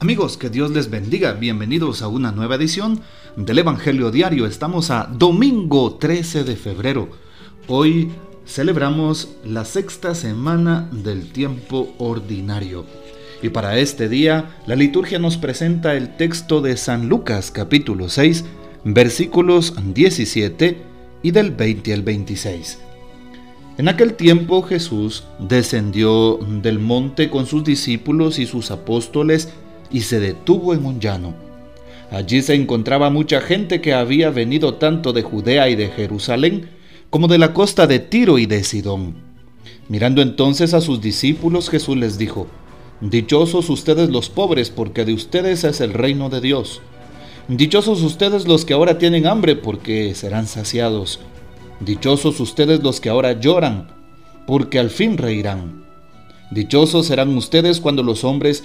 Amigos, que Dios les bendiga. Bienvenidos a una nueva edición del Evangelio Diario. Estamos a domingo 13 de febrero. Hoy celebramos la sexta semana del tiempo ordinario. Y para este día, la liturgia nos presenta el texto de San Lucas capítulo 6, versículos 17 y del 20 al 26. En aquel tiempo Jesús descendió del monte con sus discípulos y sus apóstoles y se detuvo en un llano. Allí se encontraba mucha gente que había venido tanto de Judea y de Jerusalén como de la costa de Tiro y de Sidón. Mirando entonces a sus discípulos, Jesús les dijo, Dichosos ustedes los pobres, porque de ustedes es el reino de Dios. Dichosos ustedes los que ahora tienen hambre, porque serán saciados. Dichosos ustedes los que ahora lloran, porque al fin reirán. Dichosos serán ustedes cuando los hombres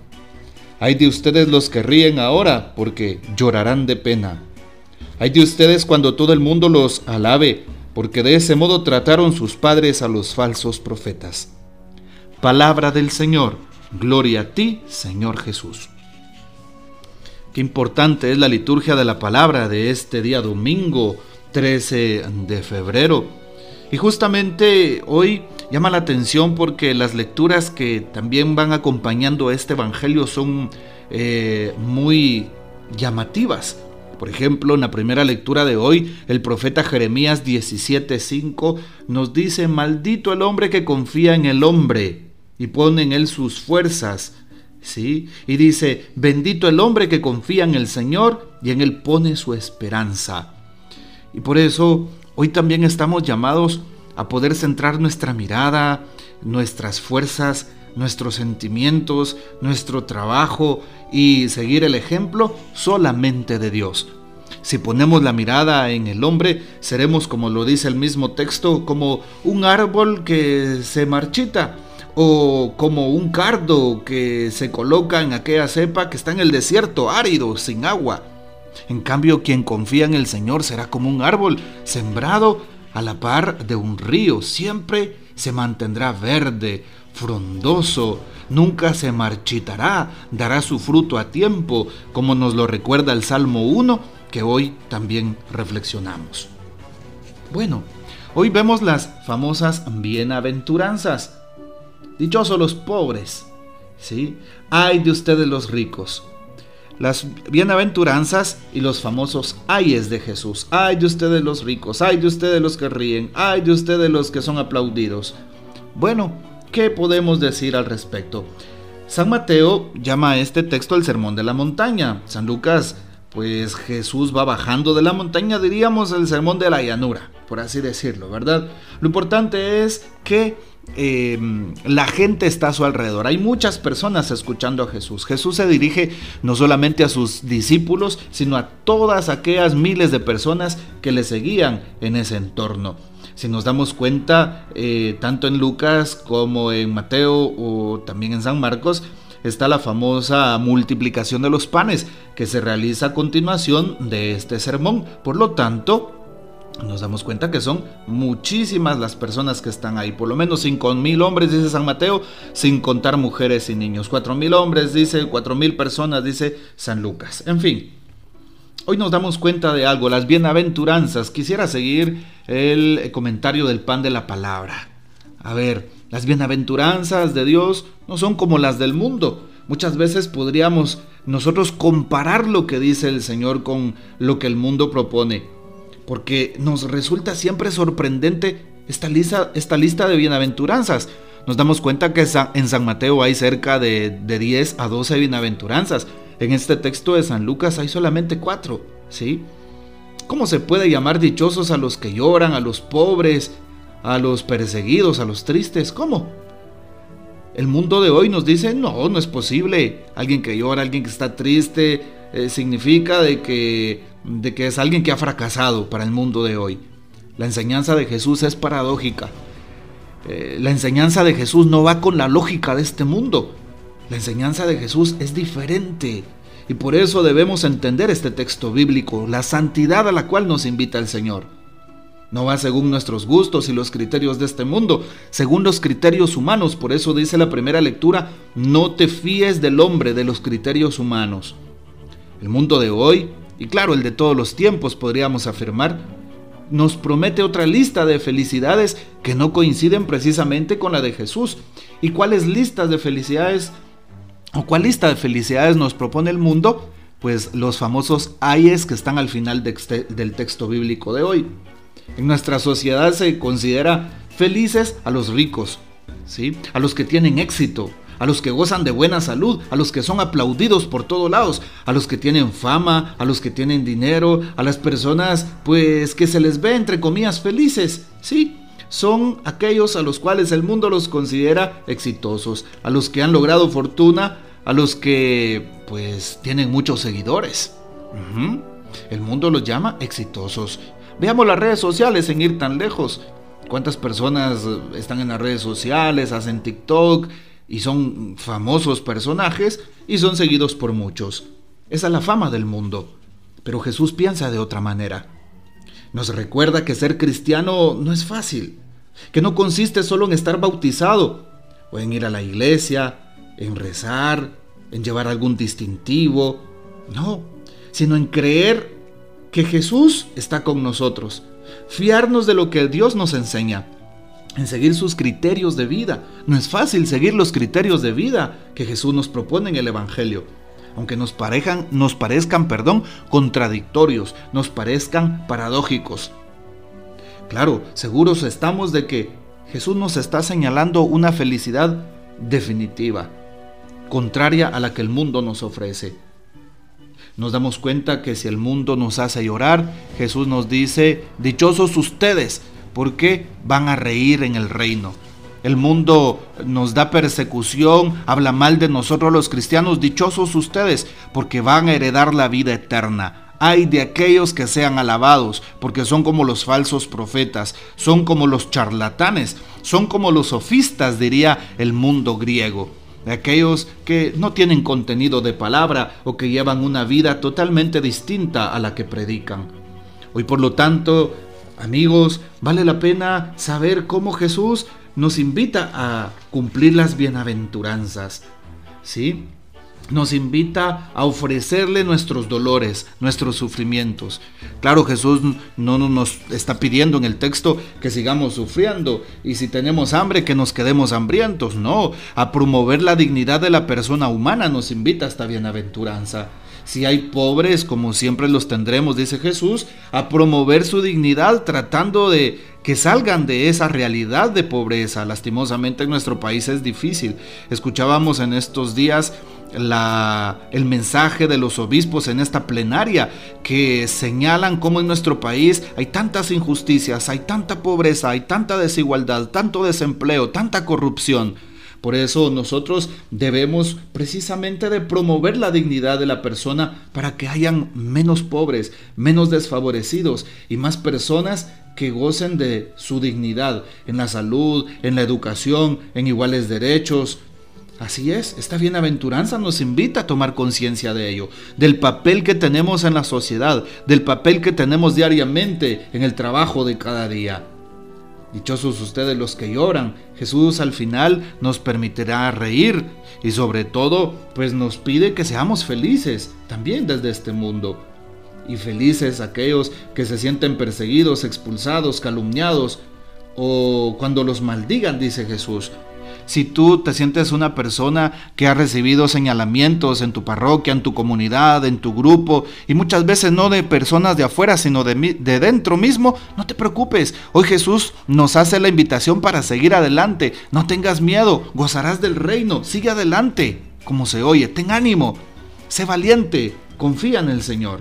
Hay de ustedes los que ríen ahora, porque llorarán de pena. Hay de ustedes cuando todo el mundo los alabe, porque de ese modo trataron sus padres a los falsos profetas. Palabra del Señor, gloria a ti, Señor Jesús. Qué importante es la liturgia de la palabra de este día domingo 13 de febrero. Y justamente hoy llama la atención porque las lecturas que también van acompañando a este Evangelio son eh, muy llamativas. Por ejemplo, en la primera lectura de hoy, el profeta Jeremías 17:5 nos dice, maldito el hombre que confía en el hombre y pone en él sus fuerzas. ¿Sí? Y dice, bendito el hombre que confía en el Señor y en él pone su esperanza. Y por eso hoy también estamos llamados a poder centrar nuestra mirada, nuestras fuerzas, nuestros sentimientos, nuestro trabajo y seguir el ejemplo solamente de Dios. Si ponemos la mirada en el hombre, seremos, como lo dice el mismo texto, como un árbol que se marchita o como un cardo que se coloca en aquella cepa que está en el desierto, árido, sin agua. En cambio, quien confía en el Señor será como un árbol sembrado a la par de un río, siempre se mantendrá verde, frondoso, nunca se marchitará, dará su fruto a tiempo, como nos lo recuerda el Salmo 1, que hoy también reflexionamos. Bueno, hoy vemos las famosas bienaventuranzas. Dichosos los pobres, ¿sí? Ay de ustedes los ricos las bienaventuranzas y los famosos ayes de Jesús. Ay de ustedes los ricos, ay de ustedes los que ríen, ay de ustedes los que son aplaudidos. Bueno, ¿qué podemos decir al respecto? San Mateo llama a este texto el Sermón de la Montaña. San Lucas, pues Jesús va bajando de la montaña, diríamos el Sermón de la Llanura, por así decirlo, ¿verdad? Lo importante es que Em, la gente está a su alrededor. Hay muchas personas escuchando a Jesús. Jesús se dirige no solamente a sus discípulos, sino a todas aquellas miles de personas que le seguían en ese entorno. Si nos damos cuenta, eh, tanto en Lucas como en Mateo o también en San Marcos, está la famosa multiplicación de los panes que se realiza a continuación de este sermón. Por lo tanto, nos damos cuenta que son muchísimas las personas que están ahí. Por lo menos 5 mil hombres, dice San Mateo, sin contar mujeres y niños. 4 mil hombres, dice, 4 mil personas, dice San Lucas. En fin, hoy nos damos cuenta de algo, las bienaventuranzas. Quisiera seguir el comentario del pan de la palabra. A ver, las bienaventuranzas de Dios no son como las del mundo. Muchas veces podríamos nosotros comparar lo que dice el Señor con lo que el mundo propone porque nos resulta siempre sorprendente esta lista, esta lista de bienaventuranzas. Nos damos cuenta que en San Mateo hay cerca de, de 10 a 12 bienaventuranzas. En este texto de San Lucas hay solamente 4, ¿sí? ¿Cómo se puede llamar dichosos a los que lloran, a los pobres, a los perseguidos, a los tristes? ¿Cómo? El mundo de hoy nos dice, no, no es posible. Alguien que llora, alguien que está triste, eh, significa de que de que es alguien que ha fracasado para el mundo de hoy. La enseñanza de Jesús es paradójica. Eh, la enseñanza de Jesús no va con la lógica de este mundo. La enseñanza de Jesús es diferente. Y por eso debemos entender este texto bíblico, la santidad a la cual nos invita el Señor. No va según nuestros gustos y los criterios de este mundo, según los criterios humanos. Por eso dice la primera lectura, no te fíes del hombre, de los criterios humanos. El mundo de hoy, y claro, el de todos los tiempos, podríamos afirmar, nos promete otra lista de felicidades que no coinciden precisamente con la de Jesús. ¿Y cuáles listas de felicidades o cuál lista de felicidades nos propone el mundo? Pues los famosos ayes que están al final del texto bíblico de hoy. En nuestra sociedad se considera felices a los ricos, ¿sí? a los que tienen éxito, a los que gozan de buena salud, a los que son aplaudidos por todos lados, a los que tienen fama, a los que tienen dinero, a las personas pues que se les ve entre comillas felices, sí, son aquellos a los cuales el mundo los considera exitosos, a los que han logrado fortuna, a los que pues tienen muchos seguidores. El mundo los llama exitosos. Veamos las redes sociales en ir tan lejos. ¿Cuántas personas están en las redes sociales, hacen TikTok, y son famosos personajes y son seguidos por muchos. Esa es la fama del mundo. Pero Jesús piensa de otra manera. Nos recuerda que ser cristiano no es fácil, que no consiste solo en estar bautizado o en ir a la iglesia, en rezar, en llevar algún distintivo, no, sino en creer que Jesús está con nosotros, fiarnos de lo que Dios nos enseña en seguir sus criterios de vida. No es fácil seguir los criterios de vida que Jesús nos propone en el Evangelio. Aunque nos, parejan, nos parezcan perdón, contradictorios, nos parezcan paradójicos. Claro, seguros estamos de que Jesús nos está señalando una felicidad definitiva, contraria a la que el mundo nos ofrece. Nos damos cuenta que si el mundo nos hace llorar, Jesús nos dice, dichosos ustedes, porque van a reír en el reino. El mundo nos da persecución, habla mal de nosotros los cristianos, dichosos ustedes, porque van a heredar la vida eterna. Hay de aquellos que sean alabados, porque son como los falsos profetas, son como los charlatanes, son como los sofistas, diría el mundo griego. De aquellos que no tienen contenido de palabra o que llevan una vida totalmente distinta a la que predican. Hoy por lo tanto Amigos, vale la pena saber cómo Jesús nos invita a cumplir las bienaventuranzas. ¿Sí? Nos invita a ofrecerle nuestros dolores, nuestros sufrimientos. Claro, Jesús no nos está pidiendo en el texto que sigamos sufriendo y si tenemos hambre que nos quedemos hambrientos. No, a promover la dignidad de la persona humana nos invita esta bienaventuranza si hay pobres, como siempre los tendremos, dice Jesús, a promover su dignidad tratando de que salgan de esa realidad de pobreza. Lastimosamente en nuestro país es difícil. Escuchábamos en estos días el mensaje de los obispos en esta plenaria que señalan cómo en nuestro país hay tantas injusticias, hay tanta pobreza, hay tanta desigualdad, tanto desempleo, tanta corrupción. Por eso nosotros debemos precisamente de promover la dignidad de la persona para que hayan menos pobres, menos desfavorecidos y más personas que gocen de su dignidad en la salud, en la educación, en iguales derechos. Así es, esta bienaventuranza nos invita a tomar conciencia de ello, del papel que tenemos en la sociedad, del papel que tenemos diariamente en el trabajo de cada día. Dichosos ustedes los que lloran. Jesús al final nos permitirá reír y sobre todo pues nos pide que seamos felices también desde este mundo. Y felices aquellos que se sienten perseguidos, expulsados, calumniados o cuando los maldigan, dice Jesús si tú te sientes una persona que ha recibido señalamientos en tu parroquia, en tu comunidad, en tu grupo, y muchas veces no de personas de afuera, sino de, de dentro mismo, no te preocupes. Hoy Jesús nos hace la invitación para seguir adelante. No tengas miedo, gozarás del reino, sigue adelante, como se oye, ten ánimo, sé valiente, confía en el Señor.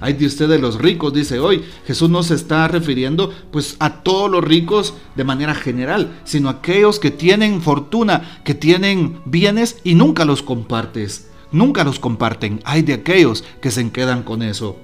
Hay de ustedes los ricos, dice hoy. Jesús no se está refiriendo pues a todos los ricos de manera general, sino a aquellos que tienen fortuna, que tienen bienes y nunca los compartes. Nunca los comparten. Hay de aquellos que se quedan con eso.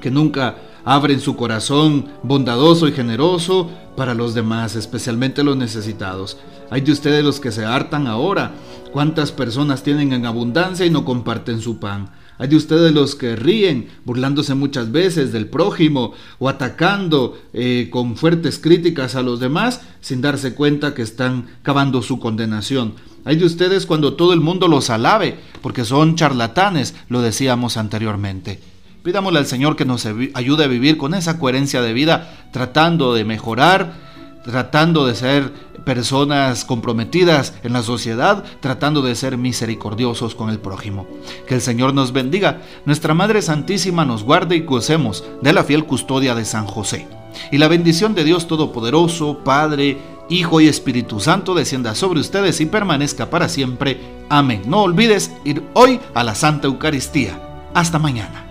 que nunca abren su corazón bondadoso y generoso para los demás, especialmente los necesitados. Hay de ustedes los que se hartan ahora. ¿Cuántas personas tienen en abundancia y no comparten su pan? Hay de ustedes los que ríen, burlándose muchas veces del prójimo o atacando eh, con fuertes críticas a los demás sin darse cuenta que están cavando su condenación. Hay de ustedes cuando todo el mundo los alabe, porque son charlatanes, lo decíamos anteriormente. Pidámosle al Señor que nos ayude a vivir con esa coherencia de vida, tratando de mejorar, tratando de ser personas comprometidas en la sociedad, tratando de ser misericordiosos con el prójimo. Que el Señor nos bendiga, nuestra Madre Santísima nos guarde y gocemos de la fiel custodia de San José. Y la bendición de Dios Todopoderoso, Padre, Hijo y Espíritu Santo descienda sobre ustedes y permanezca para siempre. Amén. No olvides ir hoy a la Santa Eucaristía. Hasta mañana.